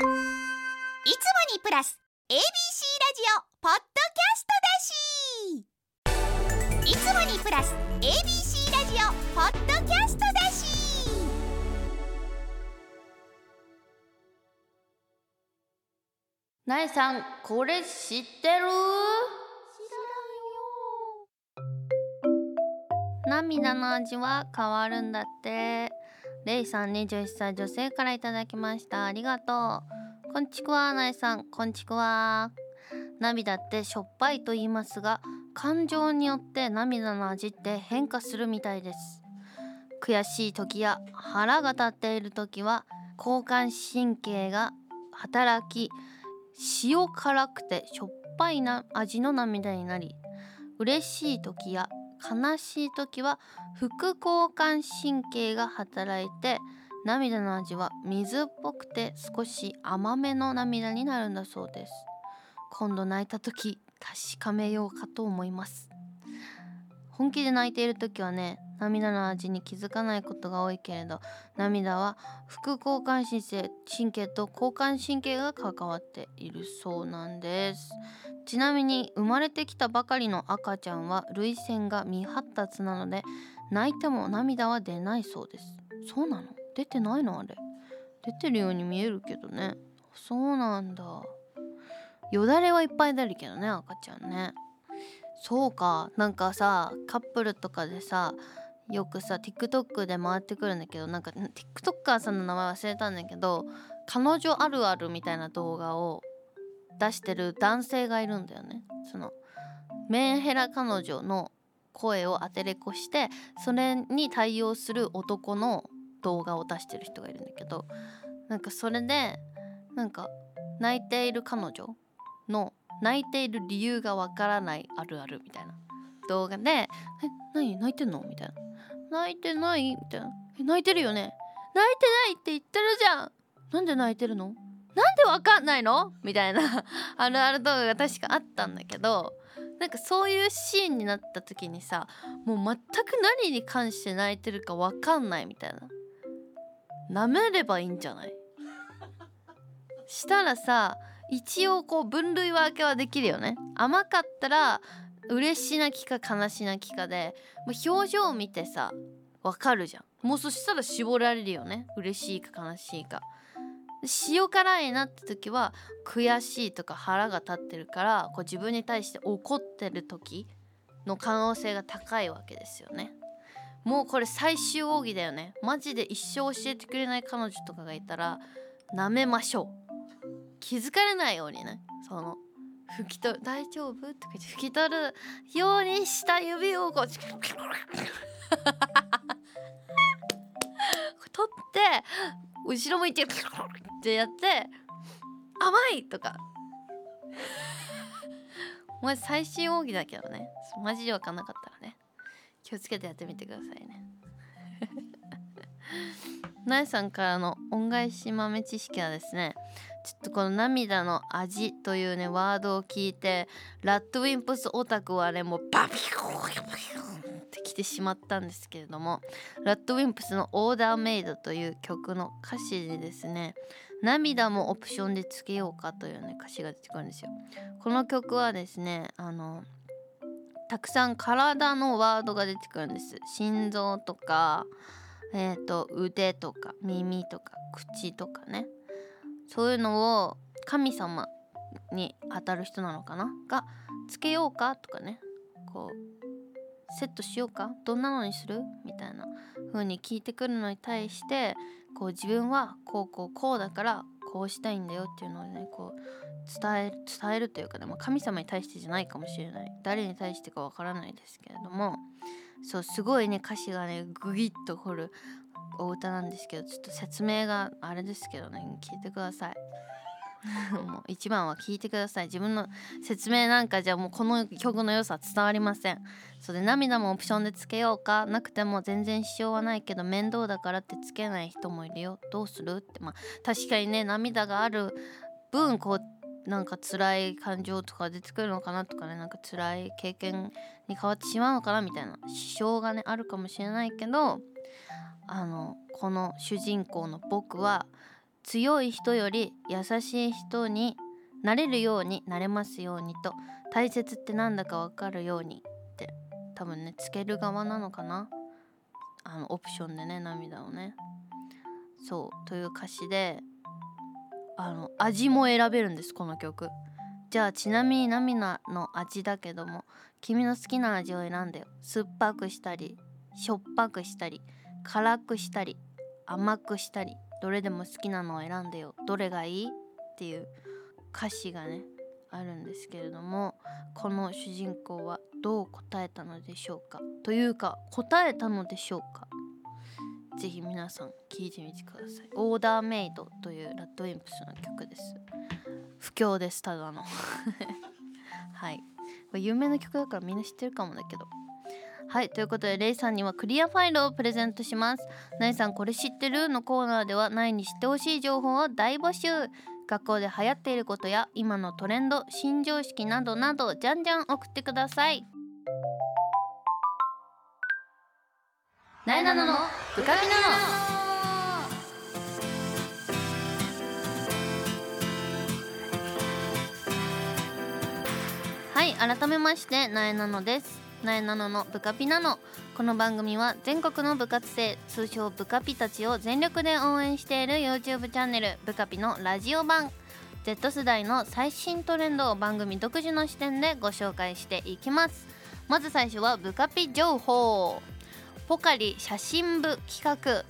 いつもにプラス ABC ラジオポッドキャストだし。いつもにプラス ABC ラジオポッドキャストだし。なえさんこれ知ってる？涙の味は変わるんだってレイさん21歳女性からいただきました。ありがとう。こんちくわなえさん。こんちくわ。涙ってしょっぱいと言いますが感情によって涙の味って変化するみたいです。悔しい時や腹が立っている時は交感神経が働き塩辛くてしょっぱいな味の涙になり嬉しい時や悲しい時は副交感神経が働いて涙の味は水っぽくて少し甘めの涙になるんだそうです。今度泣いた時確かめようかと思います。本気で泣いている時はね涙の味に気づかないことが多いけれど涙は副交感神経神経と交感神経が関わっているそうなんです。ちなみに生まれてきたばかりの赤ちゃんは涙腺が未発達なので泣いても涙は出ないそうです。そうなの？出てないのあれ？出てるように見えるけどね。そうなんだ。よだれはいっぱい出るけどね赤ちゃんね。そうか。なんかさカップルとかでさよくさ TikTok で回ってくるんだけどなんか TikToker さんの名前忘れたんだけど彼女あるあるみたいな動画を出してる男性がいるんだよね。そのメンヘラ彼女の声を当てれこしてそれに対応する男の動画を出してる人がいるんだけどなんかそれでなんか泣いている彼女の泣いている理由がわからないあるあるみたいな動画で「え何？泣いてんの?」みたいな「泣いてない?」みたいな「え泣いてるよね泣いてないって言ってるじゃんなんで泣いてるのなんでわかんないの?」みたいな。あるある動画が確かあったんだけどなんかそういうシーンになった時にさもう全く何に関して泣いてるかわかんないみたいな。舐めればいいんじゃない？したらさ一応こう分類分けはできるよね。甘かったら嬉し泣きか悲し泣きかでもう表情を見てさわかるじゃん。もうそしたら絞られるよね。嬉しいか悲しいか。塩辛いなって時は悔しいとか腹が立ってるからこう自分に対して怒ってる時の可能性が高いわけですよね。もうこれ最終奥義だよね。マジで一生教えてくれない彼女とかがいたら舐めましょう。気づかれないようにね。その拭き取る大丈夫？とか拭き取るようにした指をこう 取って後ろ向いてってやって甘いとか。まず最新奥義だけどね。マジで分かんなかったらね。気をつけてやってみてくださいね。なえさんからの恩返し豆知識はですねちょっとこの涙の味というねワードを聞いてラッドウィンプスオタクはねもうバビコってきてしまったんですけれどもラッドウィンプスの「オーダーメイド」という曲の歌詞でですね涙もオプションでつけようかというね歌詞が出てくるんですよ。この曲はですねあのたくさん体のワードが出てくるんです。心臓とかえーと、腕とか耳とか口とかね。そういうのを神様に当たる人なのかな？がつけようかとかね。こうセットしようか？どんなのにする？みたいな風に聞いてくるのに対してこう自分はこうこうこうだからこうしたいんだよっていうのをねこう伝える伝えるというかね、まあ、神様に対してじゃないかもしれない。誰に対してかわからないですけれども。そうすごいね歌詞がねグギッと掘る。お歌なんですけどちょっと説明があれですけどね聞いてください。もう一番は聞いてください。自分の説明なんかじゃもうこの曲の良さ伝わりません。それで涙もオプションでつけようかなくても全然支障はないけど面倒だからってつけない人もいるよ。どうするって。まあ確かにね涙がある分こうなんか辛い感情とか出てくるのかなとかねなんか辛い経験に変わってしまうのかなみたいな支障がねあるかもしれないけどあのこの主人公の僕は強い人より優しい人になれるようになれますようにと大切ってなんだかわかるようにって多分ねつける側なのかな？あのオプションでね涙をね。そうという歌詞であの味も選べるんですこの曲。じゃあちなみに涙の味だけども君の好きな味を選んでよ。酸っぱくしたりしょっぱくしたり。辛くしたり甘くしたりどれでも好きなのを選んでよどれがいいっていう歌詞がねあるんですけれどもこの主人公はどう答えたのでしょうかというか答えたのでしょうかぜひ皆さん聴いてみてください。オーダーメイドというラッドウィンプスの曲です。不況ですただの。はい。これ有名な曲だからみんな知ってるかもだけど。はいということでレイさんにはクリアファイルをプレゼントします。ナイさんこれ知ってる？のコーナーではナイに知ってほしい情報を大募集。学校で流行っていることや今のトレンド新常識などなどじゃんじゃん送ってください。ナイナノのブカピナノ。はい改めましてなえなのです。なえなののブカピなのこの番組は全国の部活生通称ブカピたちを全力で応援している YouTube チャンネルブカピのラジオ版。Z 世代の最新トレンドを番組独自の視点でご紹介していきます。まず最初はブカピ情報。ポカリ写真部企画。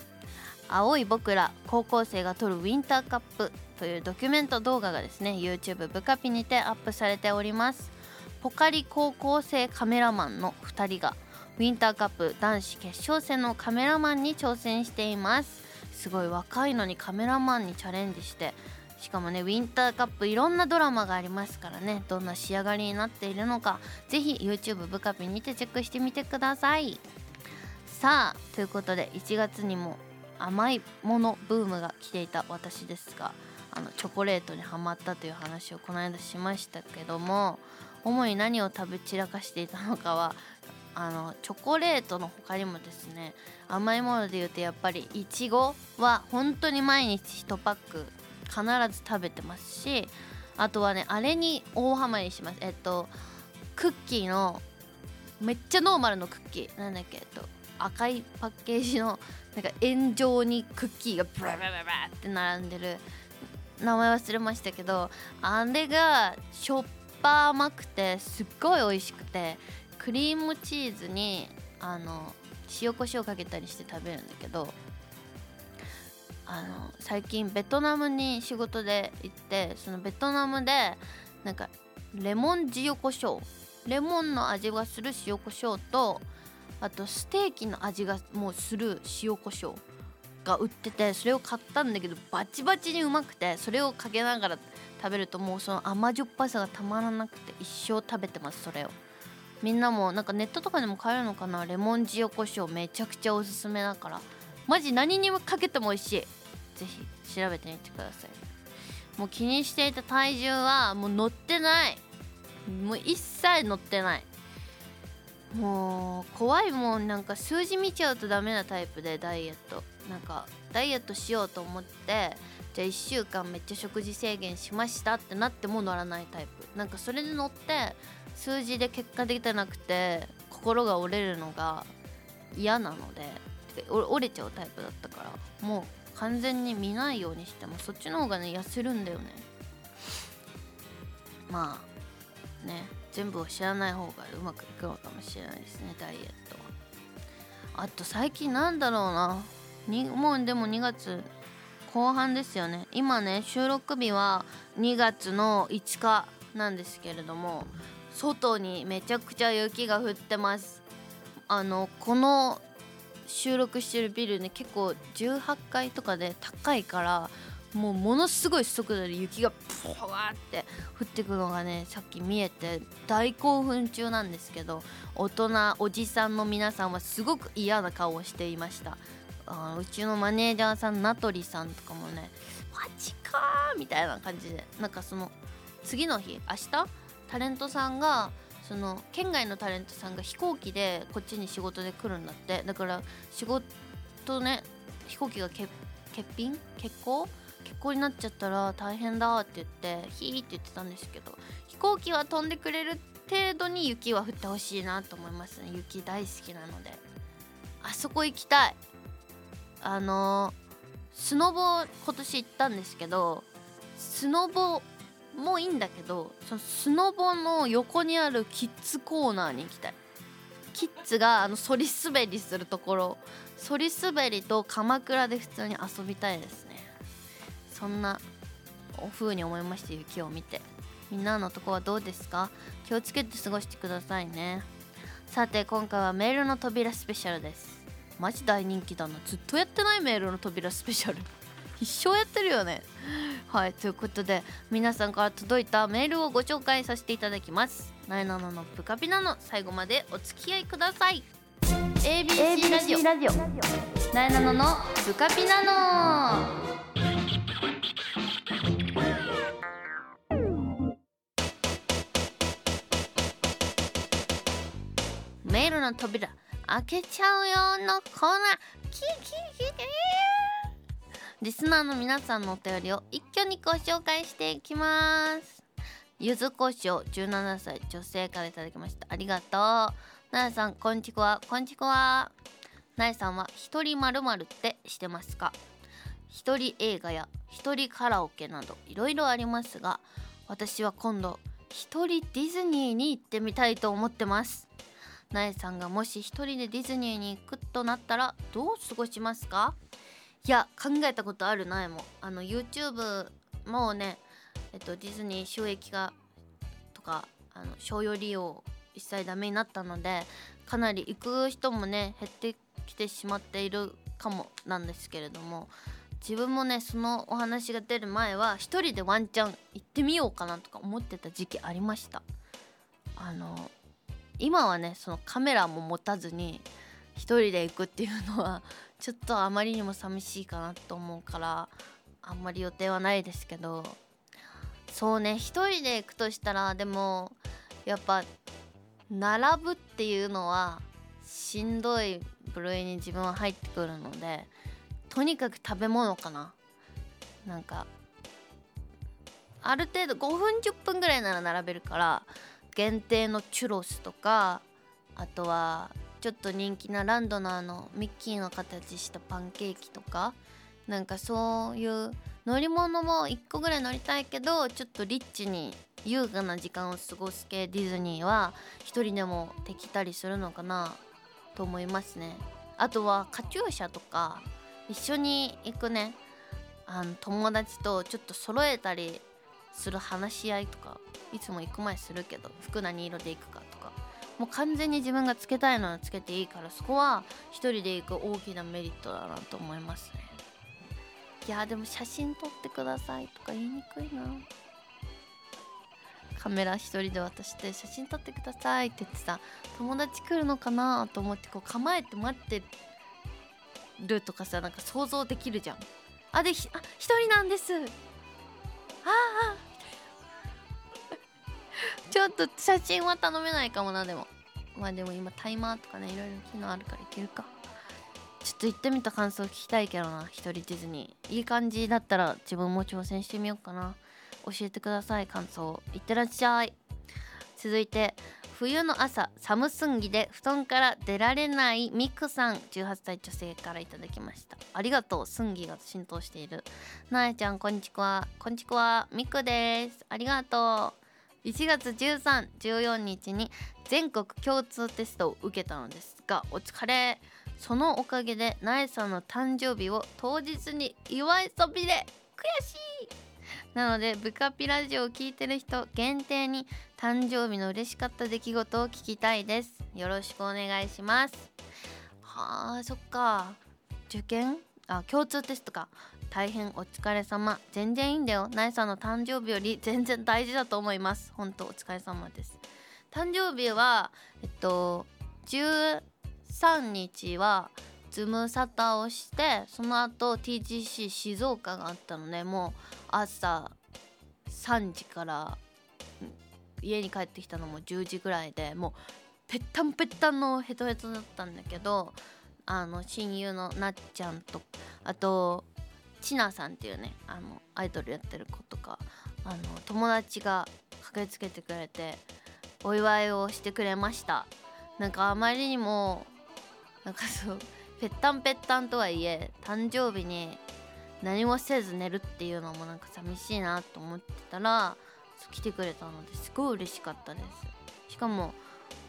青い僕ら高校生が撮るウィンターカップというドキュメント動画がですね YouTube ブカピにてアップされております。ポカリ高校生カメラマンの2人がウィンターカップ男子決勝戦のカメラマンに挑戦しています。すごい若いのにカメラマンにチャレンジして。しかもねウィンターカップいろんなドラマがありますからね。どんな仕上がりになっているのか。ぜひ YouTube ブカピにてチェックしてみてください。さあということで1月にも甘いものブームが来ていた私ですがあのチョコレートにはまったという話をこの間しましたけども主に何を食べ散らかしていたのかはあのチョコレートの他にもですね甘いもので言うとやっぱりいちごは本当に毎日1パック必ず食べてますしあとはねあれに大ハマりします。えっとクッキーのめっちゃノーマルのクッキー。なんだっけえっと赤いパッケージのなんか円状にクッキーがブラブラブラって並んでる。名前忘れましたけどあれがしょっぱ甘くてすっごい美味しくてクリームチーズにあの塩コショウかけたりして食べるんだけどあの最近ベトナムに仕事で行ってそのベトナムでなんかレモン塩コショウレモンの味がする塩コショウとあとステーキの味がもうする塩コショウが売っててそれを買ったんだけどバチバチにうまくてそれをかけながら食べるともうその甘じょっぱさがたまらなくて一生食べてますそれを。みんなもなんかネットとかでも買えるのかな？レモン塩コショウめちゃくちゃおすすめだから。マジ何にもかけても美味しい。ぜひ調べてみてください。もう気にしていた体重はもう乗ってない。もう一切乗ってない。もう怖いもん。なんか数字見ちゃうとダメなタイプでダイエット。なんかダイエットしようと思ってじゃあ1週間めっちゃ食事制限しましたってなっても乗らないタイプ。なんかそれで乗って数字で結果できてなくて心が折れるのが嫌なので折れちゃうタイプだったからもう完全に見ないようにしてもそっちの方がね痩せるんだよね。まあね全部を知らない方がうまくいくのかもしれないですねダイエットは。あと最近なんだろうな。にもうでも2月後半ですよね。今ね収録日は2月の5日なんですけれども外にめちゃくちゃ雪が降ってます。あのこの収録してるビルね結構18階とかで高いからもうものすごい速度で雪がプワーって降ってくのがねさっき見えて大興奮中なんですけど大人おじさんの皆さんはすごく嫌な顔をしていました。あうちのマネージャーさん名取さんとかもねマジかーみたいな感じでなんかその次の日明日？タレントさんがその県外のタレントさんが飛行機でこっちに仕事で来るんだって。だから仕事ね飛行機が欠品？欠航？欠航になっちゃったら大変だって言ってヒーって言ってたんですけど飛行機は飛んでくれる程度に雪は降ってほしいなと思いますね。雪大好きなので。あそこ行きたい。あのスノボ今年行ったんですけどスノボもいいんだけどそのスノボの横にあるキッズコーナーに行きたい。キッズがあのそり滑りするところ。そり滑りと鎌倉で普通に遊びたいですね。そんな風に思いました雪を見て。みんなのとこはどうですか？気をつけて過ごしてくださいね。さて今回はメールの扉スペシャルです。マジ大人気だな。ずっとやってないメールの扉スペシャル。一生やってるよね。はいということで皆さんから届いたメールをご紹介させていただきます。なえなののブカピナの最後までお付き合いください。ABC ラジオ。ラジオ。なえなののブカピナのメールの扉開けちゃうよのコーナー。キキキキリスナーの皆さんのお便りを一挙にご紹介していきますゆずこしょう17歳女性からいただきましたありがとうなやさんこんちくわこんちくわなやさんは一人まるまるってしてますか一人映画や一人カラオケなどいろいろありますが私は今度一人ディズニーに行ってみたいと思ってますなえさんがもし一人でディズニーに行くとなったらどう過ごしますか？いや考えたことあるなえも。あの YouTube もうねえっとディズニー収益がとかあの商用利用一切ダメになったのでかなり行く人もね減ってきてしまっているかもなんですけれども自分もねそのお話が出る前は一人でワンチャン行ってみようかなとか思ってた時期ありました。あの今はねそのカメラも持たずに一人で行くっていうのは ちょっとあまりにも寂しいかなと思うからあんまり予定はないですけど。そうね一人で行くとしたらでもやっぱ並ぶっていうのはしんどい部類に自分は入ってくるのでとにかく食べ物かな。なんかある程度5分10分ぐらいなら並べるから限定のチュロスとかあとはちょっと人気なランドナーのミッキーの形したパンケーキとかなんかそういう乗り物も1個ぐらい乗りたいけどちょっとリッチに優雅な時間を過ごす系ディズニーは一人でもできたりするのかなと思いますね。あとはカチューシャとか一緒に行くね。あの友達とちょっと揃えたりする話し合いとかいつも行く前するけど服何色で行くかとかもう完全に自分がつけたいのはつけていいからそこは一人で行く大きなメリットだなと思いますね。いやでも写真撮ってくださいとか言いにくいな。カメラ一人で渡して写真撮ってくださいって言ってさ友達来るのかなと思ってこう構えて待ってるとかさなんか想像できるじゃん。あでひあ一人なんです。あ あちょっと写真は頼めないかもなでも。まあでも今タイマーとかねいろいろ機能あるからいけるか。ちょっと行ってみた感想聞きたいけどな一人ディズニー。いい感じだったら自分も挑戦してみようかな。教えてください感想。いってらっしゃい。続いて冬の朝寒すぎで布団から出られないミクさん。18歳女性からいただきました。ありがとう。すんぎが浸透している。なえちゃんこんにちは。こんにちは。ミクです。ありがとう。1月13、14日に全国共通テストを受けたのですがお疲れ。そのおかげでなえさんの誕生日を当日に祝いそびれ。悔しい。なのでブカピラジオを聞いてる人限定に誕生日の嬉しかった出来事を聞きたいです。よろしくお願いします。はあそっか。受験？あ共通テストか。大変お疲れ様。全然いいんだよ。なえさんの誕生日より全然大事だと思います。本当お疲れ様です。誕生日はえっと13日はズムサタをしてその後 TGC 静岡があったのでもう朝3時から家に帰ってきたのも10時ぐらいでもうぺったんぺったんのヘトヘトだったんだけどあの親友のなっちゃんとあとちなさんっていうねあのアイドルやってる子とかあの友達が駆けつけてくれてお祝いをしてくれました。なんかあまりにもなんかそうぺったんぺったんとはいえ誕生日に何もせず寝るっていうのもなんか寂しいなと思ってたら来てくれたのですごい嬉しかったです。しかも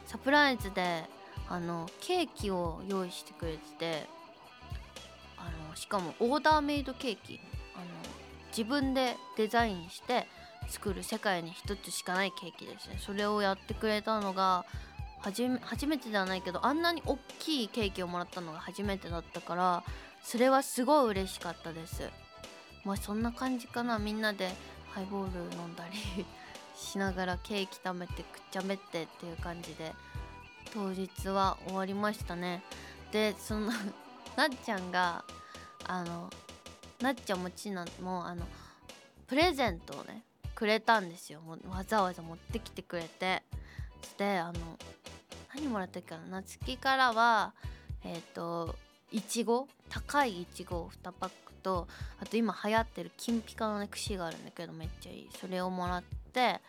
サプライズであのケーキを用意してくれててあのしかもオーダーメイドケーキあの自分でデザインして作る世界に一つしかないケーキですね。それをやってくれたのが初め初めてではないけどあんなに大きいケーキをもらったのが初めてだったからそれはすごい嬉しかったです。まあそんな感じかな。みんなでハイボール飲んだり しながらケーキ食べてくっちゃべってっていう感じで当日は終わりましたね。でその なっちゃんがあのなっちゃんもちなもあのプレゼントをねくれたんですよ。もうわざわざ持ってきてくれて。であの何もらったっけかな？夏希からはえっ、ー、といちご？高いいちごを2パックとあと今流行ってる金ピカのね串があるんだけどめっちゃいい。それをもらって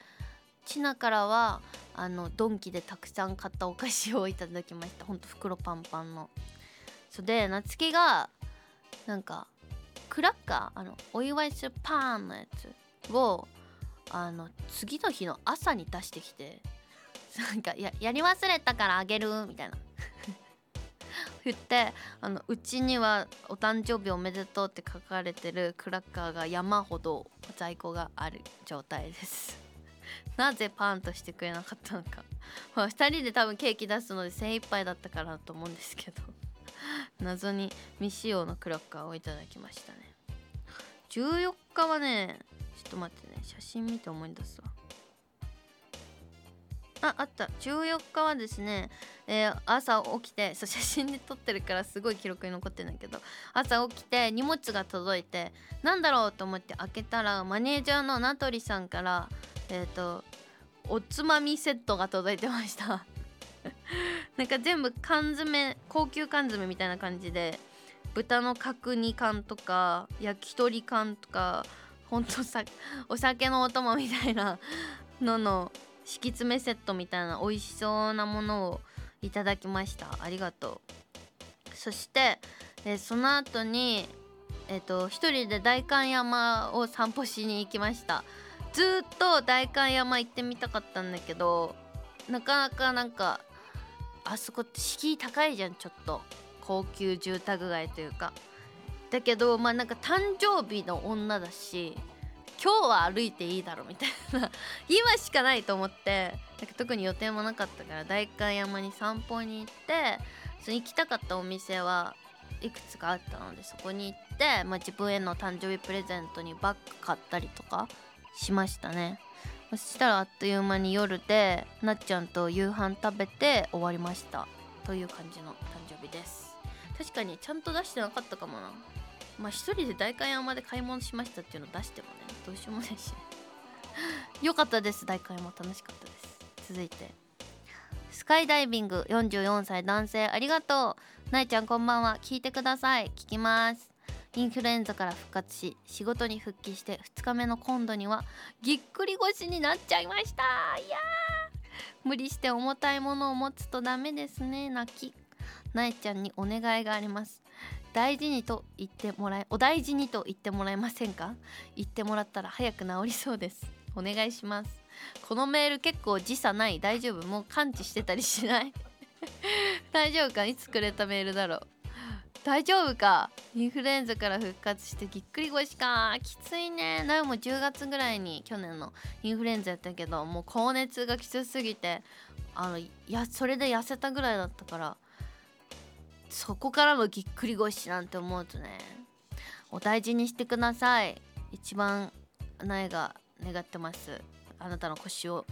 ちなからはあのドンキでたくさん買ったお菓子をいただきました。ほんと袋パンパンの。そで夏希がなんかクラッカーあのお祝いするパーンのやつをあの次の日の朝に出してきてなんかややり忘れたからあげるみたいな。言ってあのうちには「お誕生日おめでとう」って書かれてるクラッカーが山ほど在庫がある状態です。なぜパンとしてくれなかったのか、まあ、2人で多分ケーキ出すので精一杯だったからと思うんですけど。謎に未使用のクラッカーをいただきましたね。14日はねちょっと待ってね写真見て思い出すわ。ああった。14日はですね、えー、朝起きてそう写真で撮ってるからすごい記録に残ってるんだけど朝起きて荷物が届いてなんだろうと思って開けたらマネージャーの名取さんからえっ、ー、とおつまみセットが届いてました。なんか全部缶詰高級缶詰みたいな感じで豚の角煮缶とか焼き鳥缶とかほんとさお酒のお供みたいなのの敷き詰めセットみたいな美味しそうなものをいただきました。ありがとう。そして、えその後にえっ、と一人で代官山を散歩しに行きました。ずっと代官山行ってみたかったんだけどなかなかなんかあそこって敷居高いじゃんちょっと。高級住宅街というか。だけどまあなんか誕生日の女だし今日は歩いていいだろみたいな。今しかないと思って。か特に予定もなかったから代官山に散歩に行ってその行きたかったお店はいくつかあったのでそこに行って、まあ、自分への誕生日プレゼントにバッグ買ったりとかしましたね。そしたらあっという間に夜でなっちゃんと夕飯食べて終わりました。という感じの誕生日です。確かにちゃんと出してなかったかもな。まあ一人で代官山で買い物しましたっていうのを出してもねどうしようもないし よかったです。代官山楽しかったです。続いて。スカイダイビング。44歳男性。ありがとう。なえちゃんこんばんは。聞いてください。聞きます。インフルエンザから復活し仕事に復帰して2日目の今度にはぎっくり腰になっちゃいました。いや無理して重たいものを持つとダメですね。泣き。なえちゃんにお願いがあります。大事にと言ってもらえお大事にと言ってもらえませんか？言ってもらったら早く治りそうです。お願いします。このメール結構時差ない。大丈夫？もう感知してたりしない？大丈夫か？いつくれたメールだろう？大丈夫か？インフルエンザから復活してぎっくり腰か？きついね。なおも10月ぐらいに去年のインフルエンザやったけどもう高熱がきつすぎてあのやそれで痩せたぐらいだったからそこからのぎっくり腰なんて思うとねお大事にしてください。一番苗が願ってます。あなたの腰を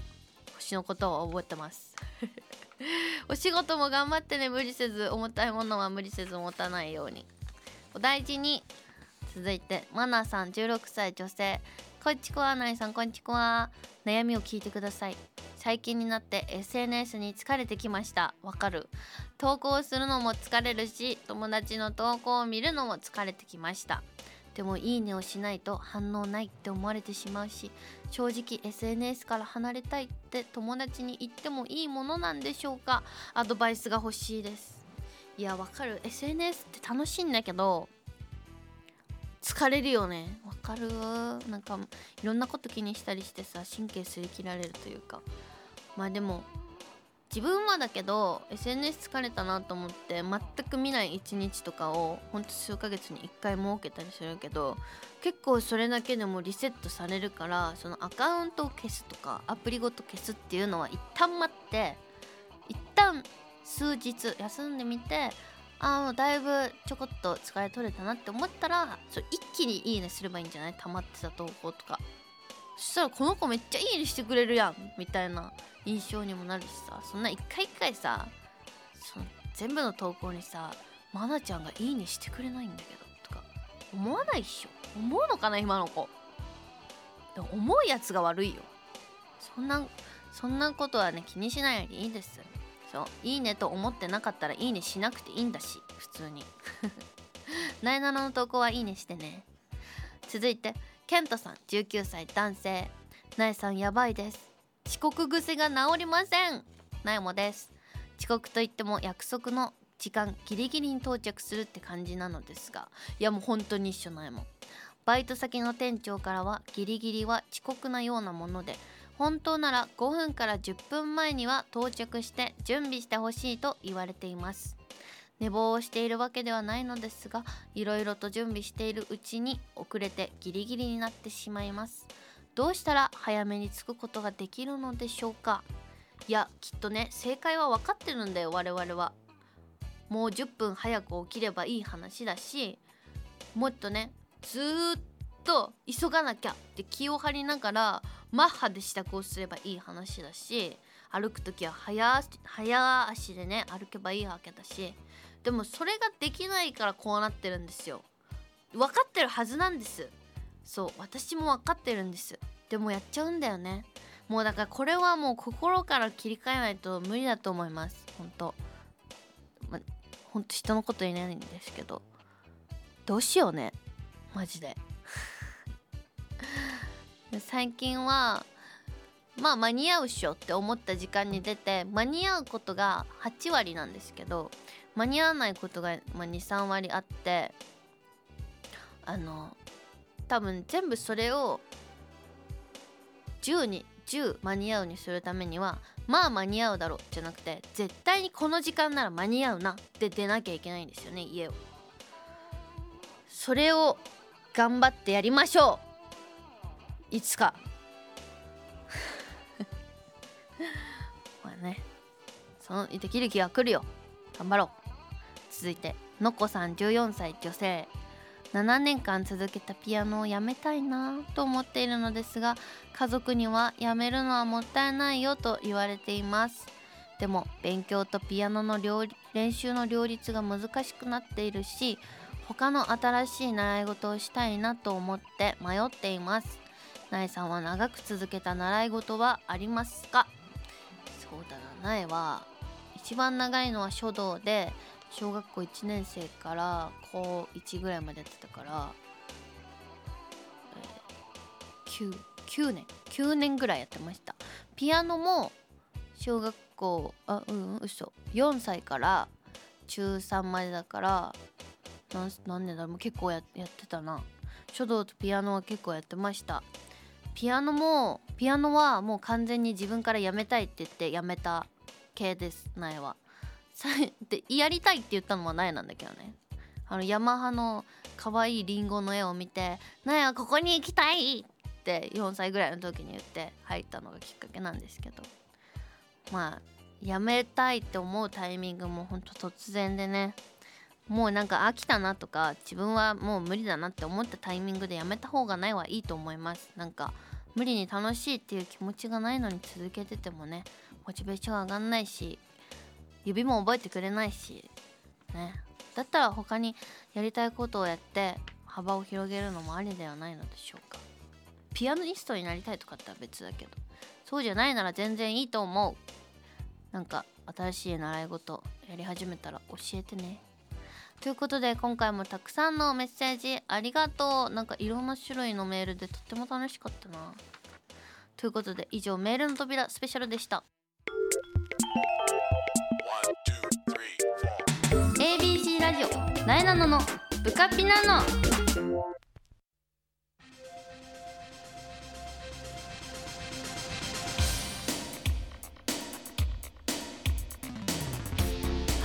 腰のことを覚えてます。お仕事も頑張ってね無理せず重たいものは無理せず持たないように。お大事に続いてマナさん16歳女性。こんちくわないさんこんちくわ。悩みを聞いてください。最近になって SNS に疲れてきました。わかる。投稿するのも疲れるし友達の投稿を見るのも疲れてきました。でもいいねをしないと反応ないって思われてしまうし正直 SNS から離れたいって友達に言ってもいいものなんでしょうか？アドバイスが欲しいです。いやわかる。SNS って楽しいんだけど疲れるよね。わかる？なんかいろんなこと気にしたりしてさ神経すり切られるというか。まあでも自分はだけど SNS 疲れたなと思って全く見ない一日とかをほんと数ヶ月に1回設けたりするけど結構それだけでもリセットされるからそのアカウントを消すとかアプリごと消すっていうのは一旦待って一旦数日休んでみてああだいぶちょこっと疲れ取れたなって思ったらそ一気にいいねすればいいんじゃない？溜まってた投稿とか。そしたらこの子めっちゃいいねしてくれるやんみたいな印象にもなるしさそんな一回一回さその全部の投稿にさまなちゃんがいいねしてくれないんだけどとか思わないっしょ。思うのかな今の子。でも思うやつが悪いよ。そんなそんなことはね気にしないよりいいですそういいねと思ってなかったらいいねしなくていいんだし普通に。なえなのの投稿はいいねしてね。続いてケントさん19歳男性。なえさんやばいです。遅刻癖が治りません。なえもです。遅刻といっても約束の時間ギリギリに到着するって感じなのですが。いやもう本当に一緒なえもバイト先の店長からはギリギリは遅刻なようなもので本当なら5分から10分前には到着して準備してほしいと言われています。寝坊をしているわけではないのですがいろいろと準備しているうちに遅れてギリギリになってしまいます。どうしたら早めに着くことができるのでしょうか？いやきっとね正解は分かってるんだよ我々は。もう10分早く起きればいい話だしもっとねずーっと急がなきゃって気を張りながらマッハで支度をすればいい話だし歩く時は早早足でね歩けばいいわけだしでもそれができないからこうなってるんですよ。分かってるはずなんです。そう私も分かってるんです。でもやっちゃうんだよね。もうだからこれはもう心から切り替えないと無理だと思います。本当。ま本当人のこと言えないんですけど。どうしようね。マジで。最近はまあ間に合うっしょって思った時間に出て間に合うことが8割なんですけど間に合わないことが、23割あってあの多分全部それを10に10間に合うにするためにはまあ間に合うだろうじゃなくて絶対にこの時間なら間に合うなって出なきゃいけないんですよね家を。それを頑張ってやりましょう。いつか。まあね。そのできる気が来るよ。頑張ろう。続いてのこさん14歳女性。7年間続けたピアノをやめたいなと思っているのですが家族にはやめるのはもったいないよと言われています。でも勉強とピアノの練習の両立が難しくなっているし他の新しい習い事をしたいなと思って迷っています。なえさんは長く続けた習い事はありますか？そうだななえは一番長いのは書道で小学校1年生から高1ぐらいまでやってたから、えー、9, 9年9年ぐらいやってました。ピアノも小学校あうん嘘。4歳から中3までだから何年だろう結構ややってたな。書道とピアノは結構やってました。ピアノもピアノはもう完全に自分からやめたいって言ってやめた系です苗は。でやりたいって言ったのは苗なんだけどね。あのヤマハの可愛いリンゴの絵を見て「苗はここに行きたい!」って4歳ぐらいの時に言って入ったのがきっかけなんですけど。まあやめたいって思うタイミングもほんと突然でね。もうなんか飽きたなとか自分はもう無理だなって思ったタイミングでやめた方がないはいいと思います。なんか無理に楽しいっていう気持ちがないのに続けててもねモチベーション上がんないし指も覚えてくれないしね。だったら他にやりたいことをやって幅を広げるのもありではないのでしょうか。ピアニストになりたいとかっては別だけどそうじゃないなら全然いいと思う。なんか新しい習い事やり始めたら教えてね。ということで今回もたくさんのメッセージありがとう。なんかいろんな種類のメールでとっても楽しかったな。ということで以上メールの扉スペシャルでした。ラジオなえなののブカピナの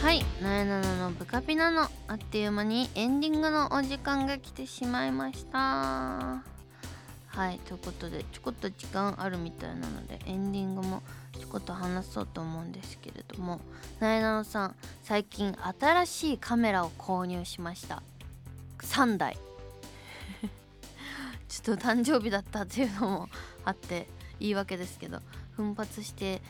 はいなえなののブカピナのあっという間にエンディングのお時間が来てしまいました。はいということでちょこっと時間あるみたいなのでエンディングもちょこっと話そうと思うんですけれどもなえなのさん最近新しいカメラを購入しました。3台。ちょっと誕生日だったっていうのもあって言い訳ですけど奮発して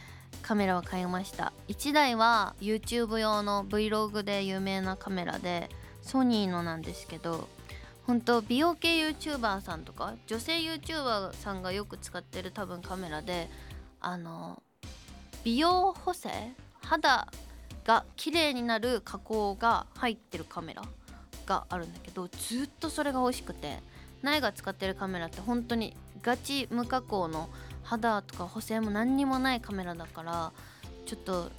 カメラを買いました。1台は YouTube 用の Vlog で有名なカメラでソニーのなんですけど本当美容系 YouTuber さんとか女性 YouTuber さんがよく使ってる多分カメラであの美容補正肌が綺麗になる加工が入ってるカメラがあるんだけどずっとそれが欲しくて苗が使ってるカメラって本当にガチ無加工の肌とか補正も何にもないカメラだからちょっと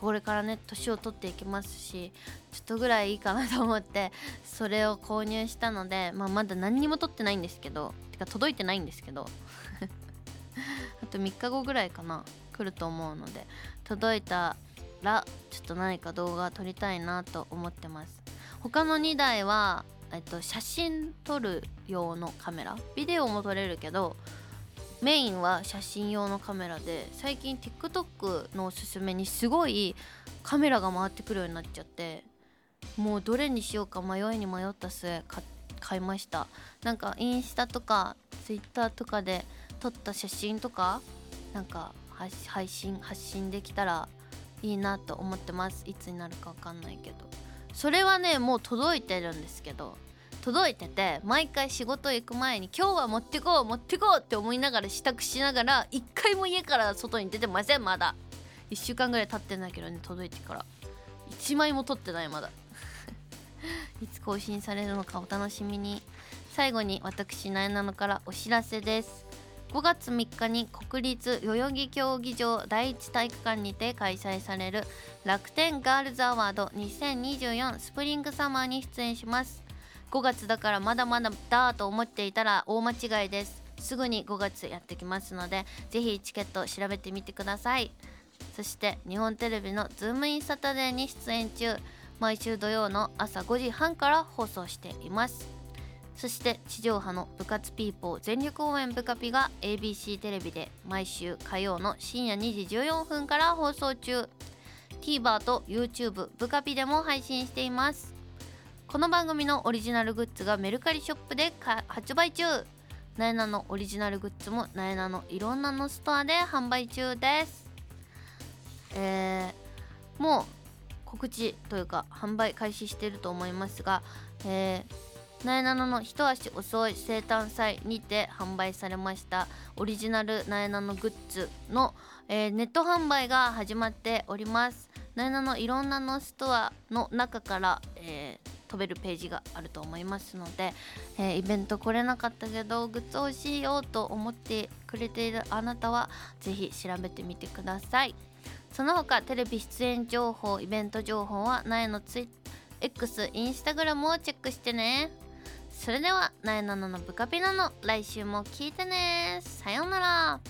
これからね年を取っていきますしちょっとぐらいいいかなと思ってそれを購入したので、まあ、まだ何にも取ってないんですけどてか届いてないんですけど あと3日後ぐらいかな来ると思うので届いたらちょっと何か動画撮りたいなと思ってます。他の2台は、えっと、写真撮る用のカメラビデオも撮れるけどメインは写真用のカメラで最近 TikTok のおすすめにすごいカメラが回ってくるようになっちゃってもうどれにしようか迷いに迷った末買いました。なんかインスタとか Twitter とかで撮った写真とかなんか配信発信できたらいいなと思ってます。いつになるか分かんないけど。それはねもう届いてるんですけど。届いてて毎回仕事行く前に今日は持ってこう持ってこうって思いながら支度しながら一回も家から外に出てませんまだ。1週間ぐらい経ってんだけどね届いてから。1枚も取ってないまだ。いつ更新されるのかお楽しみに。最後に私なえなのからお知らせです。5月3日に国立代々木競技場第一体育館にて開催される楽天ガールズアワード2024スプリングサマーに出演します。5月だからまだまだだと思っていたら大間違いです。すぐに5月やってきますのでぜひチケット調べてみてください。そして日本テレビのズームインサタデーに出演中。毎週土曜の朝5時半から放送しています。そして地上波の部活ピーポー全力応援部カピが ABC テレビで毎週火曜の深夜2時14分から放送中。TVer と YouTube 部カピでも配信しています。この番組のオリジナルグッズがメルカリショップで発売中。なえなのオリジナルグッズもなえなのいろんなのストアで販売中です。えー、もう告知というか販売開始してると思いますが、えー、なえなのの一足遅い生誕祭にて販売されましたオリジナルなえなのグッズの、えー、ネット販売が始まっております。なえなのいろんなのストアの中から、えー飛べるページがあると思いますので、えー、イベント来れなかったけどグッズ欲しいよと思ってくれているあなたは是非調べてみてください。その他テレビ出演情報イベント情報はなえのツイ X インスタグラムをチェックしてね。それではなえなののブカピナの来週も聞いてね。さようなら。